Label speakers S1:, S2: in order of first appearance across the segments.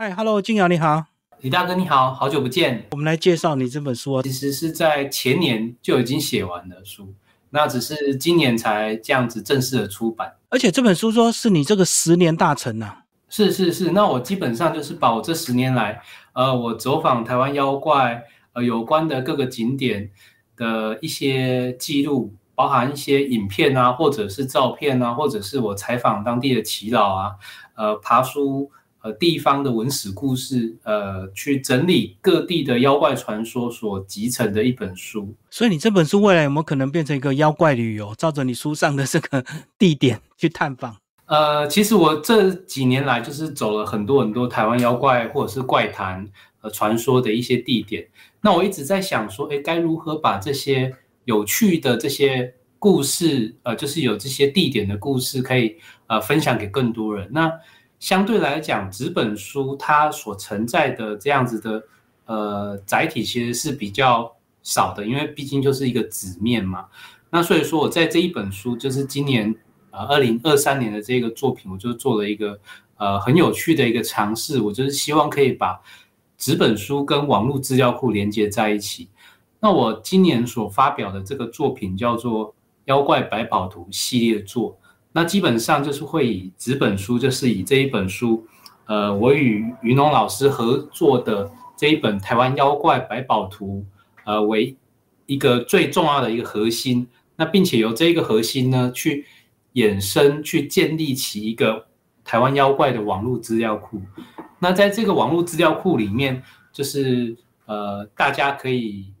S1: 嗨，Hello，金瑶你好，
S2: 李大哥你好，好久不见。
S1: 我们来介绍你这本书，
S2: 其实是在前年就已经写完的书，那只是今年才这样子正式的出版。
S1: 而且这本书说是你这个十年大成呐。
S2: 是是是，那我基本上就是把我这十年来，呃，我走访台湾妖怪，呃，有关的各个景点的一些记录，包含一些影片啊，或者是照片啊，或者是我采访当地的耆老啊，呃，爬书。呃，地方的文史故事，呃，去整理各地的妖怪传说所集成的一本书。
S1: 所以你这本书未来有没有可能变成一个妖怪旅游？照着你书上的这个地点去探访？
S2: 呃，其实我这几年来就是走了很多很多台湾妖怪或者是怪谈呃传说的一些地点。那我一直在想说，哎，该如何把这些有趣的这些故事，呃，就是有这些地点的故事，可以呃分享给更多人。那相对来讲，纸本书它所承载的这样子的呃载体其实是比较少的，因为毕竟就是一个纸面嘛。那所以说我在这一本书，就是今年呃二零二三年的这个作品，我就做了一个呃很有趣的一个尝试，我就是希望可以把纸本书跟网络资料库连接在一起。那我今年所发表的这个作品叫做《妖怪百宝图》系列作。那基本上就是会以纸本书，就是以这一本书，呃，我与云龙老师合作的这一本《台湾妖怪百宝图》，呃，为一个最重要的一个核心。那并且由这一个核心呢，去衍生、去建立起一个台湾妖怪的网络资料库。那在这个网络资料库里面，就是呃，大家可以。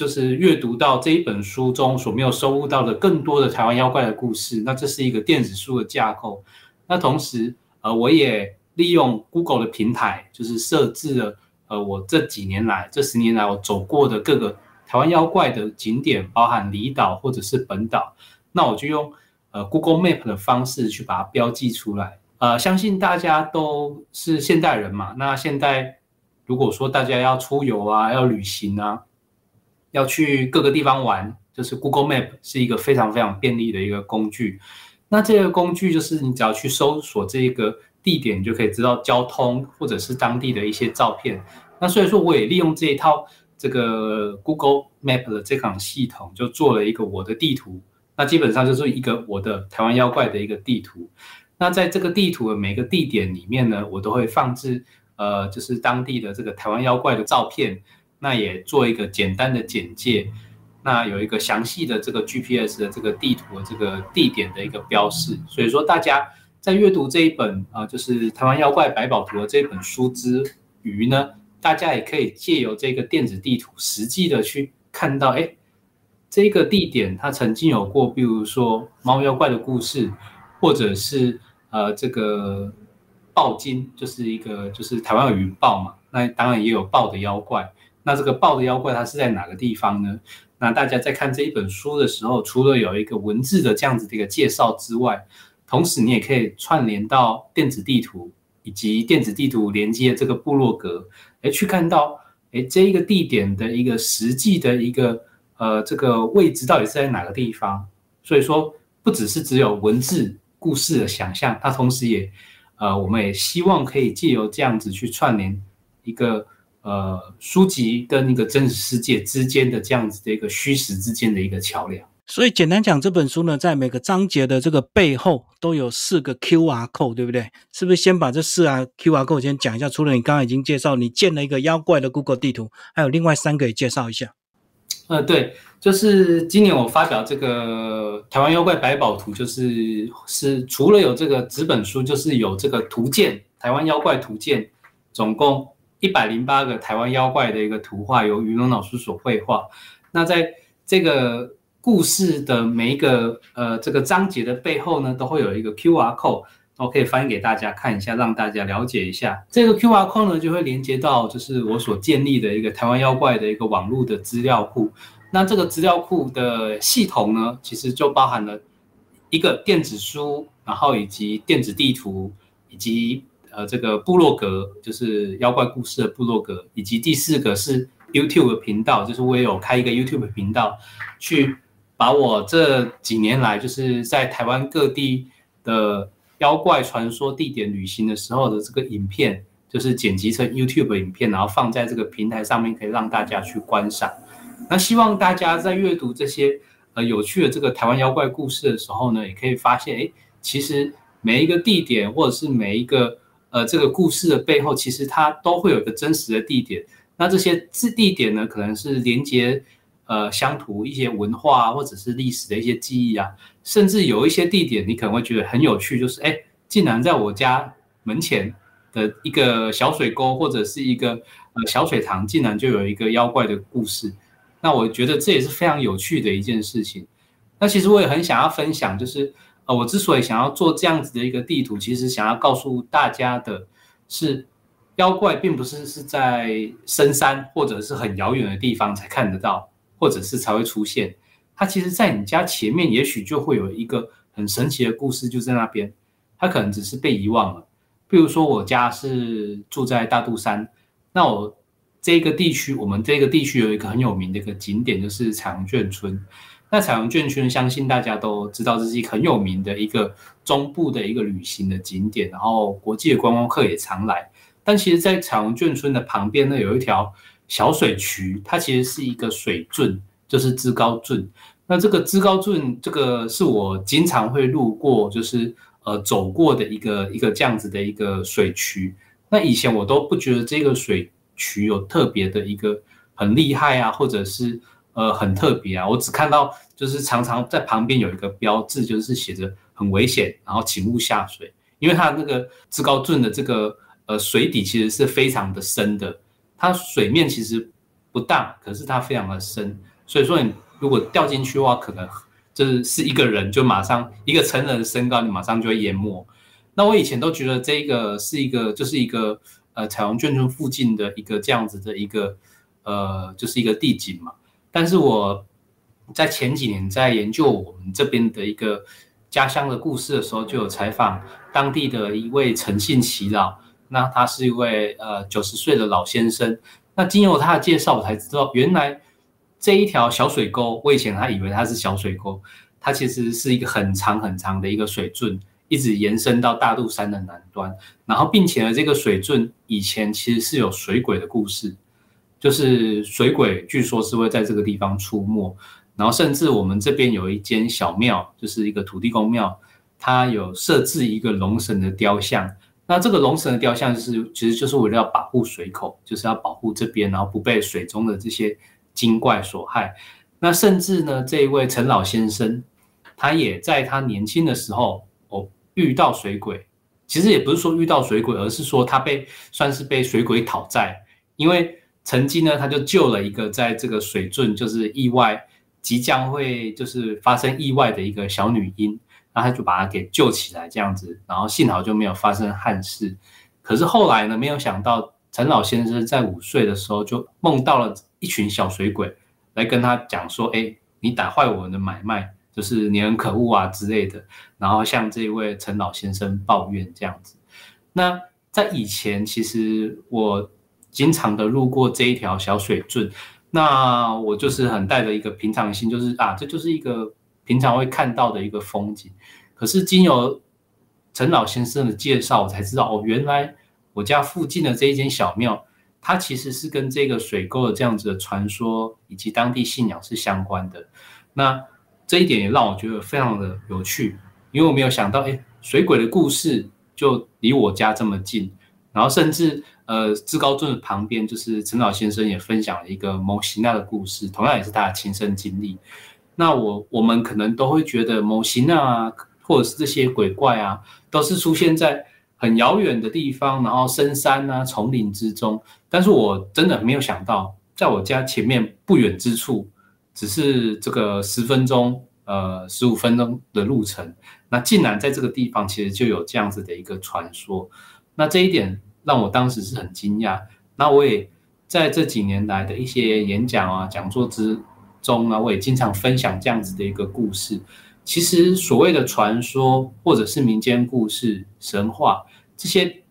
S2: 就是阅读到这一本书中所没有收录到的更多的台湾妖怪的故事，那这是一个电子书的架构。那同时，呃，我也利用 Google 的平台，就是设置了呃我这几年来这十年来我走过的各个台湾妖怪的景点，包含离岛或者是本岛，那我就用呃 Google Map 的方式去把它标记出来。呃，相信大家都是现代人嘛，那现在如果说大家要出游啊，要旅行啊。要去各个地方玩，就是 Google Map 是一个非常非常便利的一个工具。那这个工具就是你只要去搜索这个地点，你就可以知道交通或者是当地的一些照片。那所以说，我也利用这一套这个 Google Map 的这款系统，就做了一个我的地图。那基本上就是一个我的台湾妖怪的一个地图。那在这个地图的每个地点里面呢，我都会放置呃，就是当地的这个台湾妖怪的照片。那也做一个简单的简介，那有一个详细的这个 GPS 的这个地图的这个地点的一个标示，所以说大家在阅读这一本啊，就是《台湾妖怪百宝图》的这本书之余呢，大家也可以借由这个电子地图，实际的去看到，哎，这个地点它曾经有过，比如说猫妖怪的故事，或者是呃这个豹金，就是一个就是台湾有云豹嘛，那当然也有豹的妖怪。那这个豹的妖怪它是在哪个地方呢？那大家在看这一本书的时候，除了有一个文字的这样子的一个介绍之外，同时你也可以串联到电子地图以及电子地图连接这个部落格，哎，去看到哎这一个地点的一个实际的一个呃这个位置到底是在哪个地方。所以说，不只是只有文字故事的想象，它同时也呃我们也希望可以借由这样子去串联一个。呃，书籍跟一个真实世界之间的这样子的一个虚实之间的一个桥梁。
S1: 所以简单讲，这本书呢，在每个章节的这个背后都有四个 Q R code，对不对？是不是先把这四啊 Q R code 先讲一下？除了你刚刚已经介绍，你建了一个妖怪的 Google 地图，还有另外三个也介绍一下。
S2: 呃，对，就是今年我发表这个台湾妖怪百宝图，就是是除了有这个纸本书，就是有这个图鉴，台湾妖怪图鉴，总共。一百零八个台湾妖怪的一个图画，由于龙老师所绘画。那在这个故事的每一个呃这个章节的背后呢，都会有一个 Q R code，我可以翻给大家看一下，让大家了解一下。这个 Q R code 呢，就会连接到就是我所建立的一个台湾妖怪的一个网络的资料库。那这个资料库的系统呢，其实就包含了一个电子书，然后以及电子地图，以及。呃，这个部落格就是妖怪故事的部落格，以及第四个是 YouTube 的频道，就是我也有开一个 YouTube 频道，去把我这几年来就是在台湾各地的妖怪传说地点旅行的时候的这个影片，就是剪辑成 YouTube 影片，然后放在这个平台上面，可以让大家去观赏。那希望大家在阅读这些呃有趣的这个台湾妖怪故事的时候呢，也可以发现，哎，其实每一个地点或者是每一个呃这个故事的背后，其实它都会有一个真实的地点。那这些字地点呢，可能是连接呃乡土一些文化或者是历史的一些记忆啊，甚至有一些地点你可能会觉得很有趣，就是哎，竟然在我家门前的一个小水沟或者是一个呃小水塘，竟然就有一个妖怪的故事。那我觉得这也是非常有趣的一件事情。那其实我也很想要分享，就是我之所以想要做这样子的一个地图，其实想要告诉大家的是，妖怪并不是是在深山或者是很遥远的地方才看得到，或者是才会出现。它其实，在你家前面，也许就会有一个很神奇的故事，就在那边。它可能只是被遗忘了。比如说，我家是住在大肚山，那我。这个地区，我们这个地区有一个很有名的一个景点，就是彩虹眷村。那彩虹眷村，相信大家都知道，这是一个很有名的一个中部的一个旅行的景点，然后国际的观光客也常来。但其实，在彩虹眷村的旁边呢，有一条小水渠，它其实是一个水圳，就是知高圳。那这个知高圳，这个是我经常会路过，就是呃走过的一个一个这样子的一个水渠。那以前我都不觉得这个水。渠有特别的一个很厉害啊，或者是呃很特别啊，我只看到就是常常在旁边有一个标志，就是写着很危险，然后请勿下水，因为它那个至高圳的这个呃水底其实是非常的深的，它水面其实不大，可是它非常的深，所以说你如果掉进去的话，可能就是是一个人就马上一个成人的身高，你马上就会淹没。那我以前都觉得这个是一个就是一个。呃，彩虹眷村附近的一个这样子的一个呃，就是一个地景嘛。但是我在前几年在研究我们这边的一个家乡的故事的时候，就有采访当地的一位诚信祈老。那他是一位呃九十岁的老先生。那经由他的介绍，我才知道原来这一条小水沟，我以前还以为它是小水沟，它其实是一个很长很长的一个水圳。一直延伸到大肚山的南端，然后并且呢，这个水圳以前其实是有水鬼的故事，就是水鬼据说是会在这个地方出没，然后甚至我们这边有一间小庙，就是一个土地公庙，它有设置一个龙神的雕像，那这个龙神的雕像就是其实就是为了要保护水口，就是要保护这边，然后不被水中的这些精怪所害。那甚至呢，这一位陈老先生，他也在他年轻的时候。哦遇到水鬼，其实也不是说遇到水鬼，而是说他被算是被水鬼讨债。因为曾经呢，他就救了一个在这个水圳就是意外即将会就是发生意外的一个小女婴，然后他就把她给救起来这样子，然后幸好就没有发生憾事。可是后来呢，没有想到陈老先生在五岁的时候就梦到了一群小水鬼来跟他讲说：“哎，你打坏我们的买卖。”就是你很可恶啊之类的，然后向这位陈老先生抱怨这样子。那在以前，其实我经常的路过这一条小水圳，那我就是很带着一个平常心，就是啊，这就是一个平常会看到的一个风景。可是经由陈老先生的介绍，我才知道哦，原来我家附近的这一间小庙，它其实是跟这个水沟的这样子的传说以及当地信仰是相关的。那这一点也让我觉得非常的有趣，因为我没有想到，哎，水鬼的故事就离我家这么近，然后甚至呃，至高镇的旁边，就是陈老先生也分享了一个某西娜的故事，同样也是他的亲身经历。那我我们可能都会觉得某西娜啊，或者是这些鬼怪啊，都是出现在很遥远的地方，然后深山啊、丛林之中。但是我真的没有想到，在我家前面不远之处。只是这个十分钟，呃，十五分钟的路程，那竟然在这个地方其实就有这样子的一个传说，那这一点让我当时是很惊讶。那我也在这几年来的一些演讲啊、讲座之中呢，我也经常分享这样子的一个故事。其实所谓的传说或者是民间故事、神话这些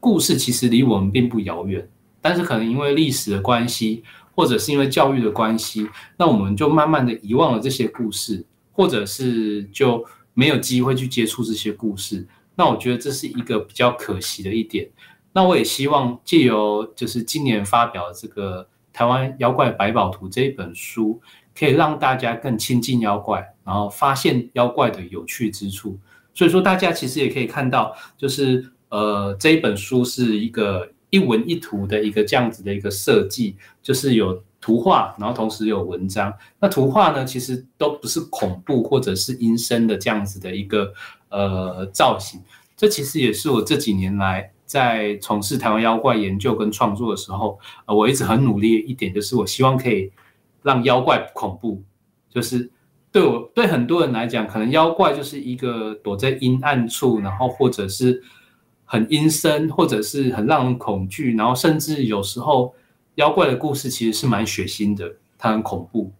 S2: 故事，其实离我们并不遥远，但是可能因为历史的关系。或者是因为教育的关系，那我们就慢慢的遗忘了这些故事，或者是就没有机会去接触这些故事。那我觉得这是一个比较可惜的一点。那我也希望借由就是今年发表这个《台湾妖怪百宝图》这一本书，可以让大家更亲近妖怪，然后发现妖怪的有趣之处。所以说，大家其实也可以看到，就是呃这一本书是一个一文一图的一个这样子的一个设计，就是有图画，然后同时有文章。那图画呢，其实都不是恐怖或者是阴森的这样子的一个呃造型。这其实也是我这几年来在从事台湾妖怪研究跟创作的时候，呃，我一直很努力一点，就是我希望可以让妖怪不恐怖。就是对我对很多人来讲，可能妖怪就是一个躲在阴暗处，然后或者是很阴森，或者是很让人恐惧，然后甚至有时候妖怪的故事其实是蛮血腥的，它很恐怖，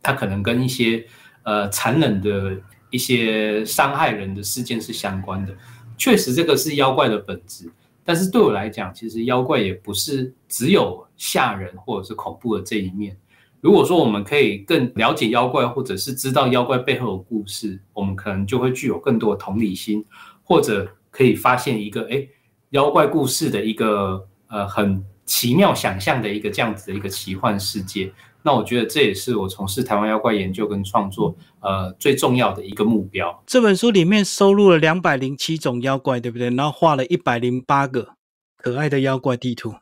S2: 它可能跟一些呃残忍的一些伤害人的事件是相关的。确实，这个是妖怪的本质。但是对我来讲，其实妖怪也不是只有吓人或者是恐怖的这一面。如果说我们可以更了解妖怪，或者是知道妖怪背后的故事，我们可能就会具有更多的同理心，或者可以发现一个哎，妖怪故事的一个呃很奇妙想象的一个这样子的一个奇幻世界。那我觉得这也是我从事台湾妖怪研究跟创作，呃，最重要的一个目标。
S1: 这本书里面收录了两百零七种妖怪，对不对？然后画了一百零八个可爱的妖怪地图，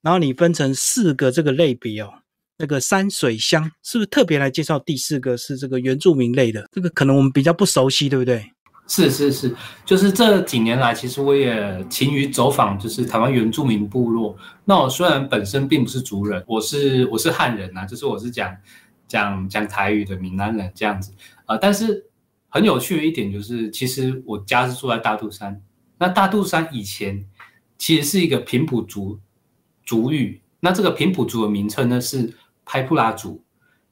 S1: 然后你分成四个这个类别哦。那个山水乡是不是特别来介绍？第四个是这个原住民类的，这个可能我们比较不熟悉，对不对？
S2: 是是是，就是这几年来，其实我也勤于走访，就是台湾原住民部落。那我虽然本身并不是族人，我是我是汉人呐，就是我是讲讲讲台语的闽南人这样子啊。但是很有趣的一点就是，其实我家是住在大肚山。那大肚山以前其实是一个平埔族族语，那这个平埔族的名称呢是拍布拉族。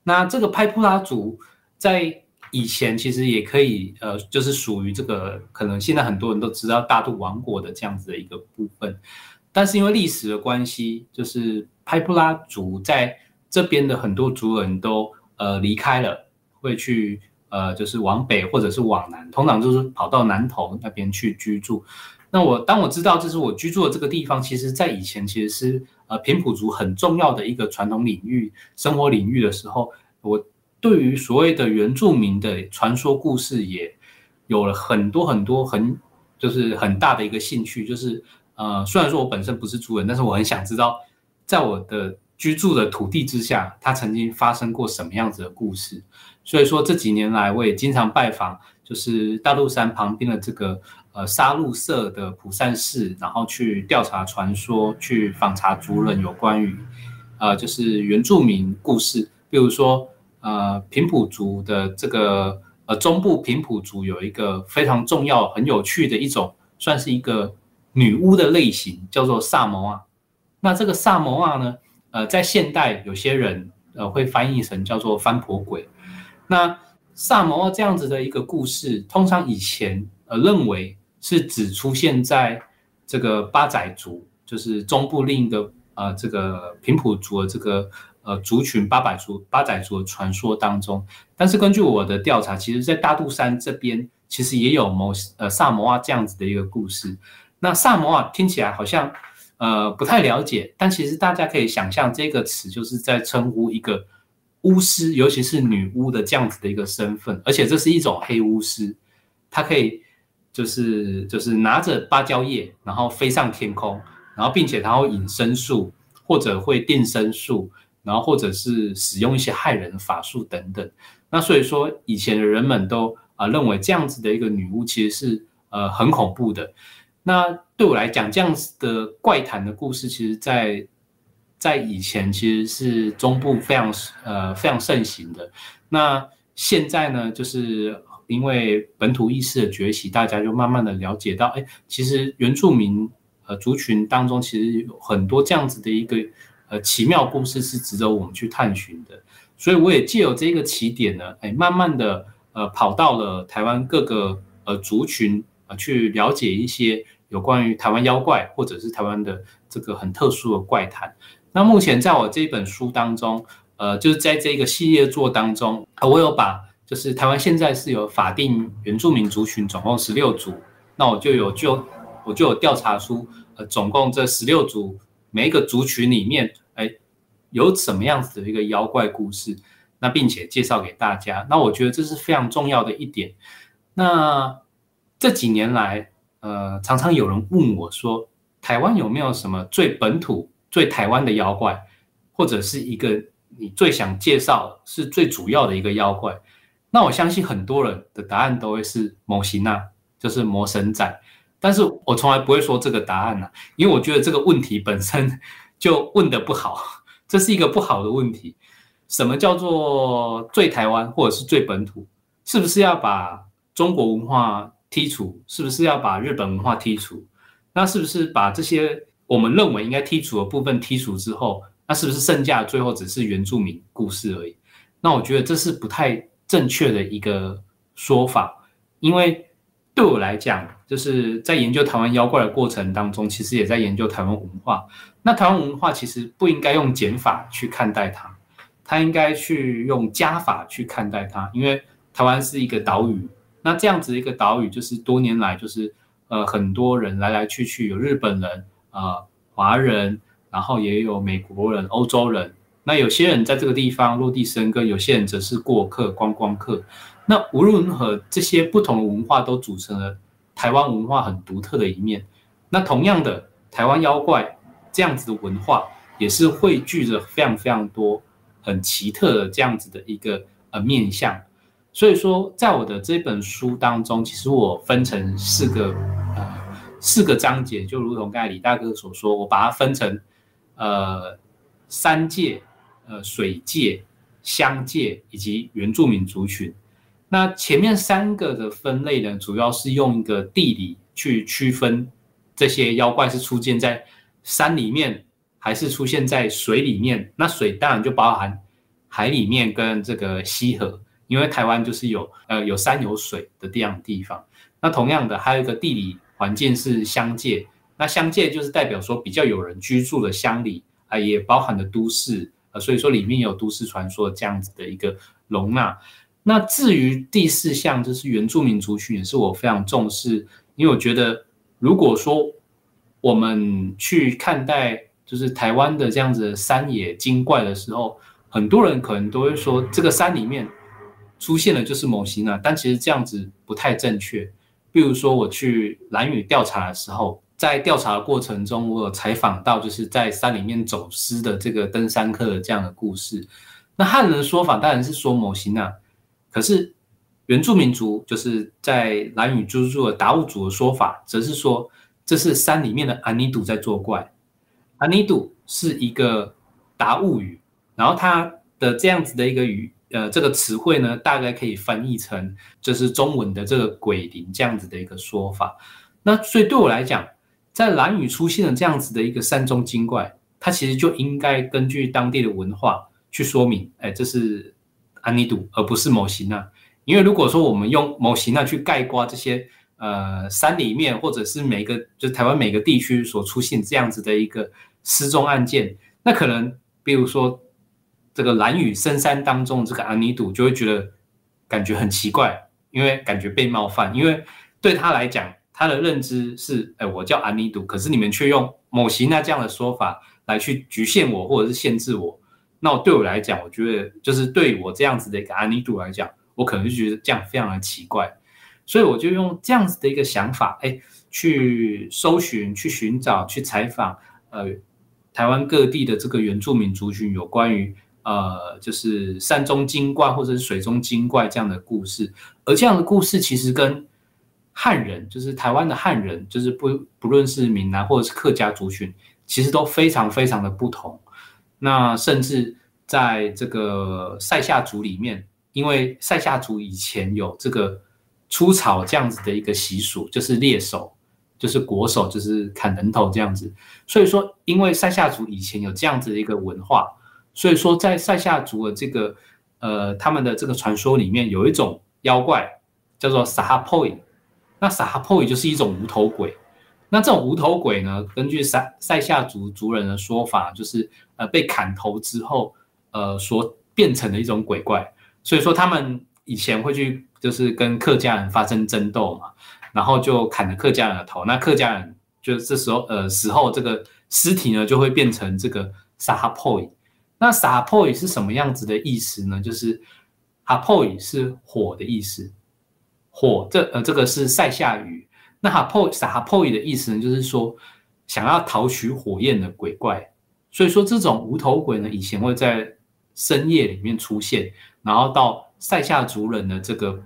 S2: 那这个拍布拉族在以前其实也可以，呃，就是属于这个可能现在很多人都知道大肚王国的这样子的一个部分，但是因为历史的关系，就是派布拉族在这边的很多族人都呃离开了，会去呃就是往北或者是往南，通常就是跑到南投那边去居住。那我当我知道这是我居住的这个地方，其实在以前其实是呃平埔族很重要的一个传统领域、生活领域的时候，我。对于所谓的原住民的传说故事，也有了很多很多很就是很大的一个兴趣。就是呃，虽然说我本身不是族人，但是我很想知道，在我的居住的土地之下，它曾经发生过什么样子的故事。所以说这几年来，我也经常拜访，就是大陆山旁边的这个呃沙鹿社的普善寺，然后去调查传说，去访查族人有关于呃就是原住民故事，比如说。呃，平埔族的这个呃中部平埔族有一个非常重要、很有趣的一种，算是一个女巫的类型，叫做萨摩亚。那这个萨摩亚呢，呃，在现代有些人呃会翻译成叫做翻婆鬼。那萨摩亚这样子的一个故事，通常以前呃认为是只出现在这个八仔族，就是中部另一个呃这个平埔族的这个。呃，族群八百族、八仔族传说当中，但是根据我的调查，其实，在大肚山这边，其实也有某呃萨摩亚这样子的一个故事。那萨摩亚听起来好像呃不太了解，但其实大家可以想象，这个词就是在称呼一个巫师，尤其是女巫的这样子的一个身份，而且这是一种黑巫师，她可以就是就是拿着芭蕉叶，然后飞上天空，然后并且她会隐身术或者会定身术。然后或者是使用一些害人的法术等等，那所以说以前的人们都啊认为这样子的一个女巫其实是呃很恐怖的。那对我来讲，这样子的怪谈的故事，其实在在以前其实是中部非常呃非常盛行的。那现在呢，就是因为本土意识的崛起，大家就慢慢的了解到，哎，其实原住民呃族群当中其实有很多这样子的一个。呃，奇妙故事是值得我们去探寻的，所以我也借由这个起点呢，哎，慢慢的呃跑到了台湾各个呃族群呃去了解一些有关于台湾妖怪或者是台湾的这个很特殊的怪谈。那目前在我这本书当中，呃，就是在这个系列作当中，我有把就是台湾现在是有法定原住民族群总共十六组，那我就有就我就有调查出，呃，总共这十六组每一个族群里面，有什么样子的一个妖怪故事，那并且介绍给大家。那我觉得这是非常重要的一点。那这几年来，呃，常常有人问我说，台湾有没有什么最本土、最台湾的妖怪，或者是一个你最想介绍、是最主要的一个妖怪？那我相信很多人的答案都会是某型啊，就是魔神仔。但是我从来不会说这个答案呐，因为我觉得这个问题本身就问的不好，这是一个不好的问题。什么叫做最台湾或者是最本土？是不是要把中国文化剔除？是不是要把日本文化剔除？那是不是把这些我们认为应该剔除的部分剔除之后，那是不是剩下的最后只是原住民故事而已？那我觉得这是不太。正确的一个说法，因为对我来讲，就是在研究台湾妖怪的过程当中，其实也在研究台湾文化。那台湾文化其实不应该用减法去看待它，它应该去用加法去看待它。因为台湾是一个岛屿，那这样子一个岛屿，就是多年来就是呃很多人来来去去，有日本人啊、华人，然后也有美国人、欧洲人。那有些人在这个地方落地生根，有些人则是过客、观光客。那无论如何，这些不同的文化都组成了台湾文化很独特的一面。那同样的，台湾妖怪这样子的文化，也是汇聚着非常非常多很奇特的这样子的一个呃面相。所以说，在我的这本书当中，其实我分成四个呃四个章节，就如同刚才李大哥所说，我把它分成呃三界。呃，水界、乡界以及原住民族群，那前面三个的分类呢，主要是用一个地理去区分这些妖怪是出现在山里面，还是出现在水里面。那水当然就包含海里面跟这个溪河，因为台湾就是有呃有山有水的这样地方。那同样的，还有一个地理环境是乡界，那乡界就是代表说比较有人居住的乡里啊，也包含了都市。呃，所以说里面有都市传说这样子的一个容纳。那至于第四项，就是原住民族群，也是我非常重视，因为我觉得，如果说我们去看待就是台湾的这样子的山野精怪的时候，很多人可能都会说，这个山里面出现的就是某型啊，但其实这样子不太正确。比如说我去蓝屿调查的时候。在调查的过程中，我有采访到就是在山里面走失的这个登山客的这样的故事。那汉人的说法当然是说某型啊，可是原住民族就是在蓝屿居住的达悟族的说法，则是说这是山里面的阿尼杜在作怪。阿尼杜是一个达悟语，然后它的这样子的一个语呃这个词汇呢，大概可以翻译成就是中文的这个鬼灵这样子的一个说法。那所以对我来讲，在蓝屿出现了这样子的一个山中精怪，它其实就应该根据当地的文化去说明，哎，这是安尼度，而不是某型娜。因为如果说我们用某型娜去概括这些呃山里面，或者是每个就是台湾每个地区所出现这样子的一个失踪案件，那可能比如说这个蓝雨深山当中这个安尼度就会觉得感觉很奇怪，因为感觉被冒犯，因为对他来讲。他的认知是，哎，我叫安妮度，可是你们却用某型那这样的说法来去局限我，或者是限制我。那对我来讲，我觉得就是对我这样子的一个安妮度来讲，我可能就觉得这样非常的奇怪。所以我就用这样子的一个想法，哎，去搜寻、去寻找、去采访，呃，台湾各地的这个原住民族群有关于呃，就是山中精怪或者是水中精怪这样的故事。而这样的故事其实跟汉人就是台湾的汉人，就是不不论是闽南或者是客家族群，其实都非常非常的不同。那甚至在这个塞夏族里面，因为塞夏族以前有这个出草这样子的一个习俗，就是猎手，就是国手，就是砍人头这样子。所以说，因为塞夏族以前有这样子的一个文化，所以说在塞夏族的这个呃他们的这个传说里面，有一种妖怪叫做撒哈破伊。那撒哈破也就是一种无头鬼，那这种无头鬼呢，根据塞塞夏族族人的说法，就是呃被砍头之后，呃所变成的一种鬼怪。所以说他们以前会去就是跟客家人发生争斗嘛，然后就砍了客家人的头，那客家人就这时候呃死后这个尸体呢就会变成这个撒哈破语。那撒哈 poi 是什么样子的意思呢？就是哈 poi 是火的意思，火这呃这个是塞夏语。那哈 poi 撒哈 poi 的意思呢，就是说想要讨取火焰的鬼怪。所以说这种无头鬼呢，以前会在深夜里面出现，然后到塞夏族人的这个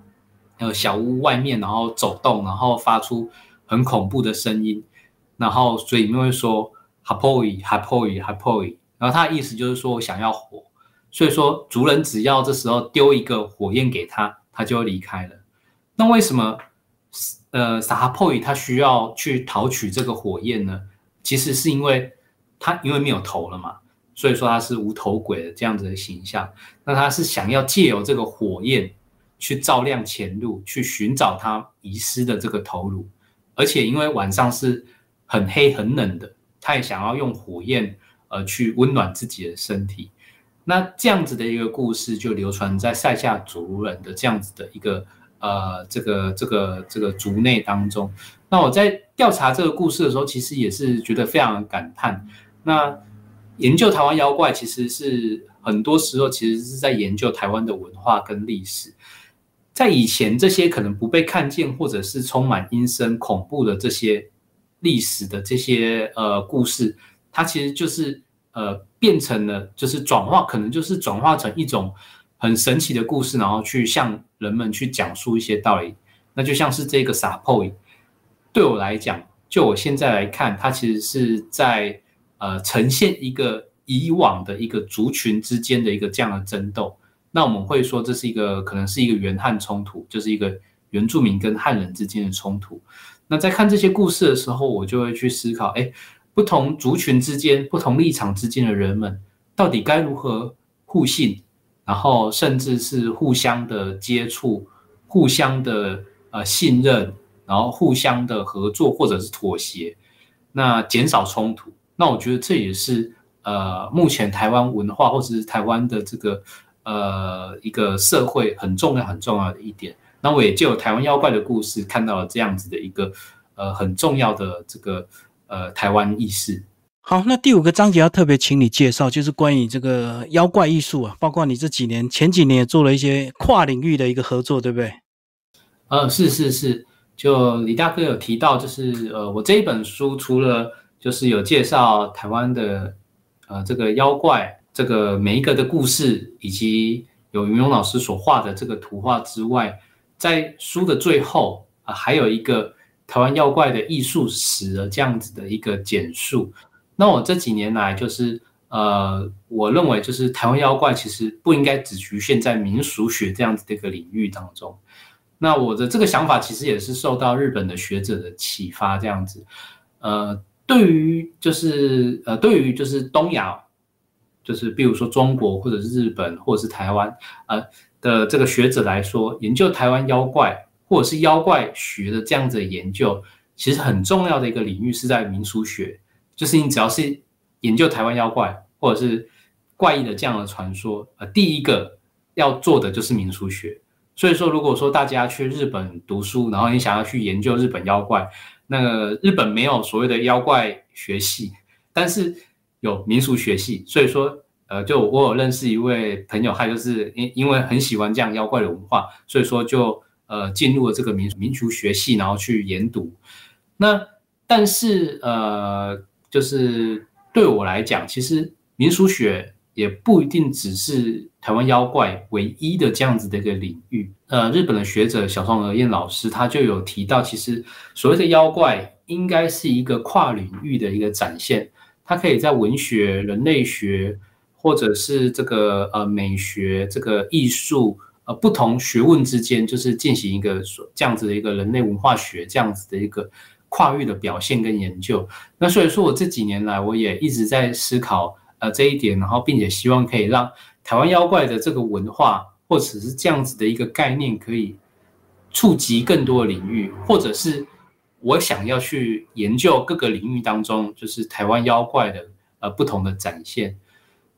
S2: 呃小屋外面，然后走动，然后发出很恐怖的声音，然后所以你们会说 “hapoi hapoi hapoi”，然后他的意思就是说我想要火，所以说族人只要这时候丢一个火焰给他，他就会离开了。那为什么呃撒哈 poi 他需要去讨取这个火焰呢？其实是因为。他因为没有头了嘛，所以说他是无头鬼的这样子的形象。那他是想要借由这个火焰去照亮前路，去寻找他遗失的这个头颅。而且因为晚上是很黑很冷的，他也想要用火焰呃去温暖自己的身体。那这样子的一个故事就流传在塞夏族人的这样子的一个呃这个这个这个族内当中。那我在调查这个故事的时候，其实也是觉得非常感叹。那研究台湾妖怪，其实是很多时候其实是在研究台湾的文化跟历史。在以前，这些可能不被看见，或者是充满阴森恐怖的这些历史的这些呃故事，它其实就是呃变成了，就是转化，可能就是转化成一种很神奇的故事，然后去向人们去讲述一些道理。那就像是这个撒破，对我来讲，就我现在来看，它其实是在。呃，呈现一个以往的一个族群之间的一个这样的争斗，那我们会说这是一个可能是一个原汉冲突，就是一个原住民跟汉人之间的冲突。那在看这些故事的时候，我就会去思考：哎，不同族群之间、不同立场之间的人们，到底该如何互信，然后甚至是互相的接触、互相的呃信任，然后互相的合作或者是妥协，那减少冲突。那我觉得这也是呃，目前台湾文化或者是台湾的这个呃一个社会很重要很重要的一点。那我也就有台湾妖怪的故事看到了这样子的一个呃很重要的这个呃台湾意识。
S1: 好，那第五个章节要特别请你介绍，就是关于这个妖怪艺术啊，包括你这几年前几年也做了一些跨领域的一个合作，对不对？
S2: 呃，是是是，就李大哥有提到，就是呃我这一本书除了就是有介绍台湾的，呃，这个妖怪，这个每一个的故事，以及有云龙老师所画的这个图画之外，在书的最后啊，还有一个台湾妖怪的艺术史的这样子的一个简述。那我这几年来，就是呃，我认为就是台湾妖怪其实不应该只局限在民俗学这样子的一个领域当中。那我的这个想法其实也是受到日本的学者的启发，这样子，呃。对于就是呃，对于就是东亚，就是比如说中国或者是日本或者是台湾呃的这个学者来说，研究台湾妖怪或者是妖怪学的这样子的研究，其实很重要的一个领域是在民俗学，就是你只要是研究台湾妖怪或者是怪异的这样的传说，呃，第一个要做的就是民俗学。所以说，如果说大家去日本读书，然后你想要去研究日本妖怪，那个日本没有所谓的妖怪学系，但是有民俗学系。所以说，呃，就我有认识一位朋友，他就是因因为很喜欢这样妖怪的文化，所以说就呃进入了这个民民俗学系，然后去研读。那但是呃，就是对我来讲，其实民俗学。也不一定只是台湾妖怪唯一的这样子的一个领域。呃，日本的学者小松和彦老师他就有提到，其实所谓的妖怪应该是一个跨领域的一个展现，它可以在文学、人类学，或者是这个呃美学、这个艺术呃不同学问之间，就是进行一个这样子的一个人类文化学这样子的一个跨域的表现跟研究。那所以说我这几年来，我也一直在思考。呃，这一点，然后并且希望可以让台湾妖怪的这个文化，或者是这样子的一个概念，可以触及更多的领域，或者是我想要去研究各个领域当中，就是台湾妖怪的呃不同的展现。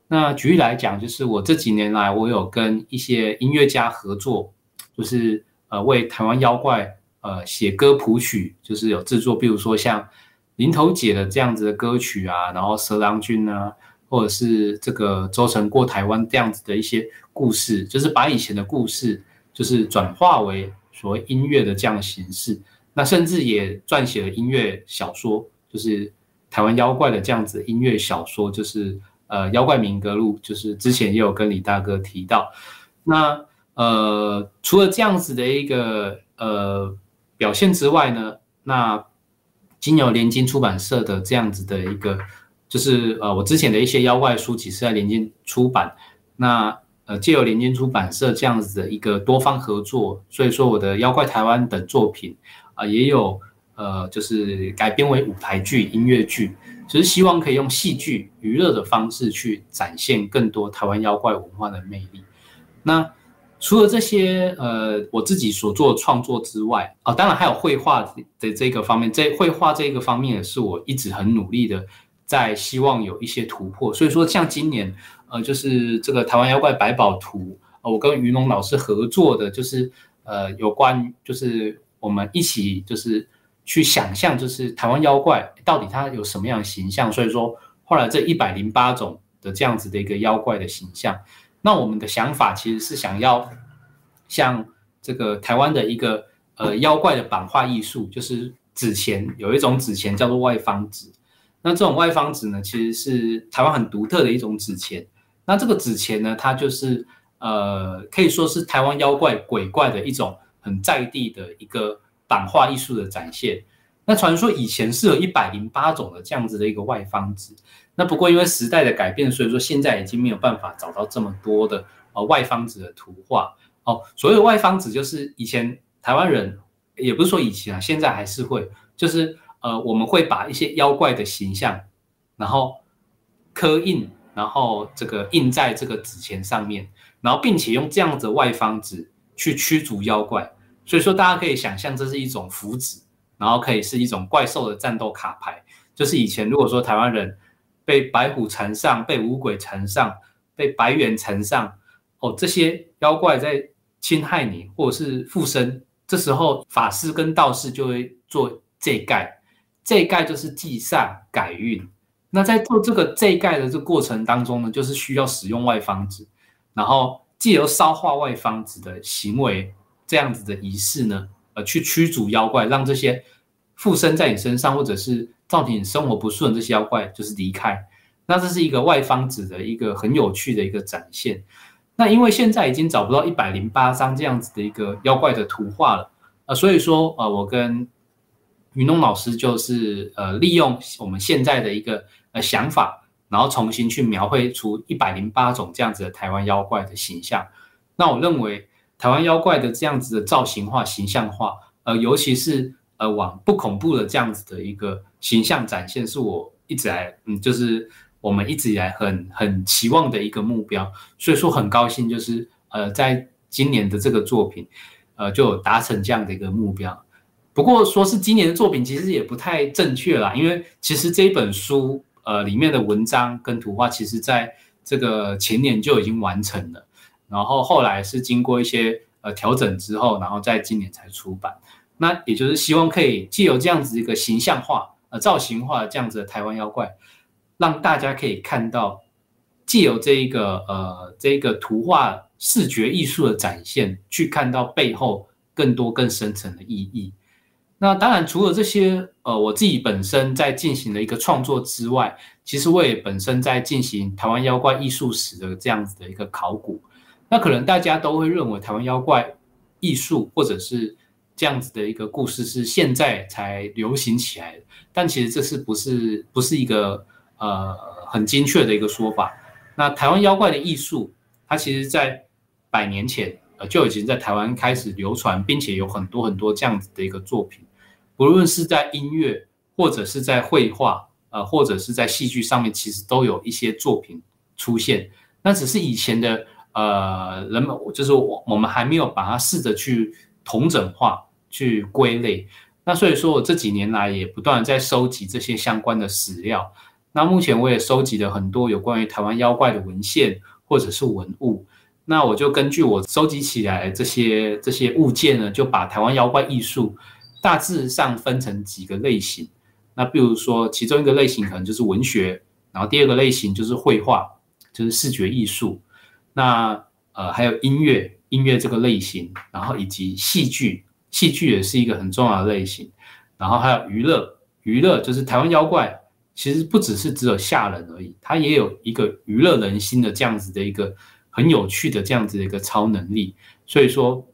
S2: 那举例来讲，就是我这几年来，我有跟一些音乐家合作，就是呃为台湾妖怪呃写歌谱曲，就是有制作，比如说像。林头姐的这样子的歌曲啊，然后蛇郎君啊，或者是这个周成过台湾这样子的一些故事，就是把以前的故事，就是转化为所谓音乐的这样形式。那甚至也撰写了音乐小说，就是台湾妖怪的这样子音乐小说，就是呃《妖怪民歌录》，就是之前也有跟李大哥提到。那呃，除了这样子的一个呃表现之外呢，那金牛联经出版社的这样子的一个，就是呃我之前的一些妖怪书籍是在联经出版，那呃借由联经出版社这样子的一个多方合作，所以说我的妖怪台湾等作品啊也有呃就是改编为舞台剧、音乐剧，只是希望可以用戏剧娱乐的方式去展现更多台湾妖怪文化的魅力。那除了这些，呃，我自己所做的创作之外，哦，当然还有绘画的这个方面。这绘画这个方面也是我一直很努力的，在希望有一些突破。所以说，像今年，呃，就是这个台湾妖怪百宝图，呃，我跟于龙老师合作的，就是呃，有关就是我们一起就是去想象，就是台湾妖怪到底它有什么样的形象。所以说，后来这一百零八种的这样子的一个妖怪的形象。那我们的想法其实是想要像这个台湾的一个呃妖怪的版画艺术，就是纸钱有一种纸钱叫做外方纸。那这种外方纸呢，其实是台湾很独特的一种纸钱。那这个纸钱呢，它就是呃可以说是台湾妖怪鬼怪的一种很在地的一个版画艺术的展现。那传说以前是有一百零八种的这样子的一个外方纸。那不过因为时代的改变，所以说现在已经没有办法找到这么多的呃外方纸的图画哦。所谓外方纸，就是以前台湾人也不是说以前啊，现在还是会，就是呃我们会把一些妖怪的形象，然后刻印，然后这个印在这个纸钱上面，然后并且用这样子外方纸去驱逐妖怪。所以说大家可以想象，这是一种符纸，然后可以是一种怪兽的战斗卡牌。就是以前如果说台湾人。被白虎缠上，被五鬼缠上，被白猿缠上，哦，这些妖怪在侵害你，或者是附身，这时候法师跟道士就会做这盖，这盖就是祭煞改运。那在做这个这盖的这过程当中呢，就是需要使用外方子，然后借由烧化外方子的行为，这样子的仪式呢，呃，去驱逐妖怪，让这些附身在你身上，或者是。造成你生活不顺，这些妖怪就是离开。那这是一个外方子的一个很有趣的一个展现。那因为现在已经找不到一百零八张这样子的一个妖怪的图画了，呃，所以说呃，我跟云龙老师就是呃，利用我们现在的一个呃想法，然后重新去描绘出一百零八种这样子的台湾妖怪的形象。那我认为台湾妖怪的这样子的造型化、形象化，呃，尤其是呃往不恐怖的这样子的一个。形象展现是我一直来，嗯，就是我们一直以来很很期望的一个目标，所以说很高兴，就是呃，在今年的这个作品，呃，就达成这样的一个目标。不过说是今年的作品，其实也不太正确啦，因为其实这一本书呃里面的文章跟图画，其实在这个前年就已经完成了，然后后来是经过一些呃调整之后，然后在今年才出版。那也就是希望可以借由这样子一个形象化。呃，造型化这样子的台湾妖怪，让大家可以看到，借由这一个呃这一个图画视觉艺术的展现，去看到背后更多更深层的意义。那当然，除了这些，呃，我自己本身在进行的一个创作之外，其实我也本身在进行台湾妖怪艺术史的这样子的一个考古。那可能大家都会认为台湾妖怪艺术或者是。这样子的一个故事是现在才流行起来的，但其实这是不是不是一个呃很精确的一个说法？那台湾妖怪的艺术，它其实在百年前就已经在台湾开始流传，并且有很多很多这样子的一个作品，不论是在音乐或者是在绘画呃或者是在戏剧上面，其实都有一些作品出现。那只是以前的呃人们就是我我们还没有把它试着去同整化。去归类，那所以说我这几年来也不断在收集这些相关的史料。那目前我也收集了很多有关于台湾妖怪的文献或者是文物。那我就根据我收集起来这些这些物件呢，就把台湾妖怪艺术大致上分成几个类型。那比如说其中一个类型可能就是文学，然后第二个类型就是绘画，就是视觉艺术。那呃还有音乐，音乐这个类型，然后以及戏剧，戏剧也是一个很重要的类型。然后还有娱乐，娱乐就是台湾妖怪，其实不只是只有吓人而已，它也有一个娱乐人心的这样子的一个很有趣的这样子的一个超能力。所以说，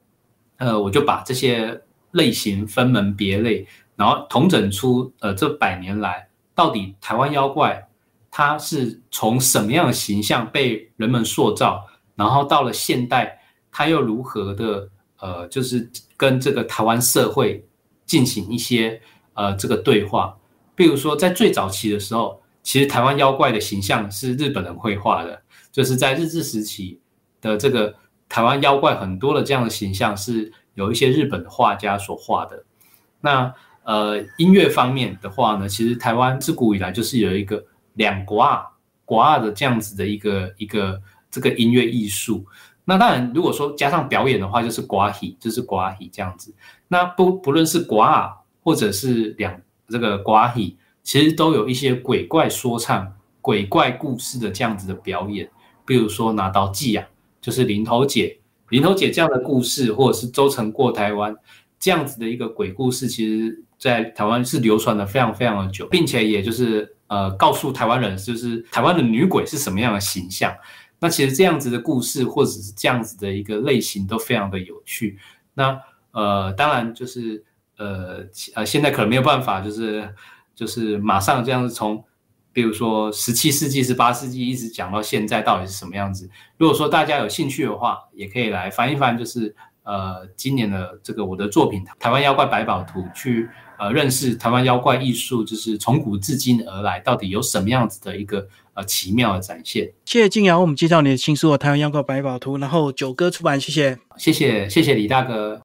S2: 呃，我就把这些类型分门别类，然后统整出呃这百年来到底台湾妖怪他是从什么样的形象被人们塑造，然后到了现代，他又如何的呃，就是跟这个台湾社会。进行一些呃这个对话，比如说在最早期的时候，其实台湾妖怪的形象是日本人绘画的，就是在日治时期的这个台湾妖怪很多的这样的形象是有一些日本的画家所画的。那呃音乐方面的话呢，其实台湾自古以来就是有一个两国啊国啊的这样子的一个一个这个音乐艺术。那当然，如果说加上表演的话，就是寡喜，就是寡喜这样子。那不不论是寡或者是两这个寡喜，其实都有一些鬼怪说唱、鬼怪故事的这样子的表演。比如说拿刀记啊，就是林头姐、林头姐这样的故事，或者是周成过台湾这样子的一个鬼故事，其实在台湾是流传的非常非常的久，并且也就是呃告诉台湾人，就是台湾的女鬼是什么样的形象。那其实这样子的故事，或者是这样子的一个类型，都非常的有趣。那呃，当然就是呃呃，现在可能没有办法，就是就是马上这样子从，比如说十七世纪、十八世纪一直讲到现在，到底是什么样子？如果说大家有兴趣的话，也可以来翻一翻，就是呃今年的这个我的作品《台湾妖怪百宝图》，去呃认识台湾妖怪艺术，就是从古至今而来，到底有什么样子的一个。呃，奇妙的展现。
S1: 谢谢静瑶，我们介绍你的新书《台湾妖怪百宝图》，然后九哥出版，谢谢，
S2: 谢谢，谢谢李大哥。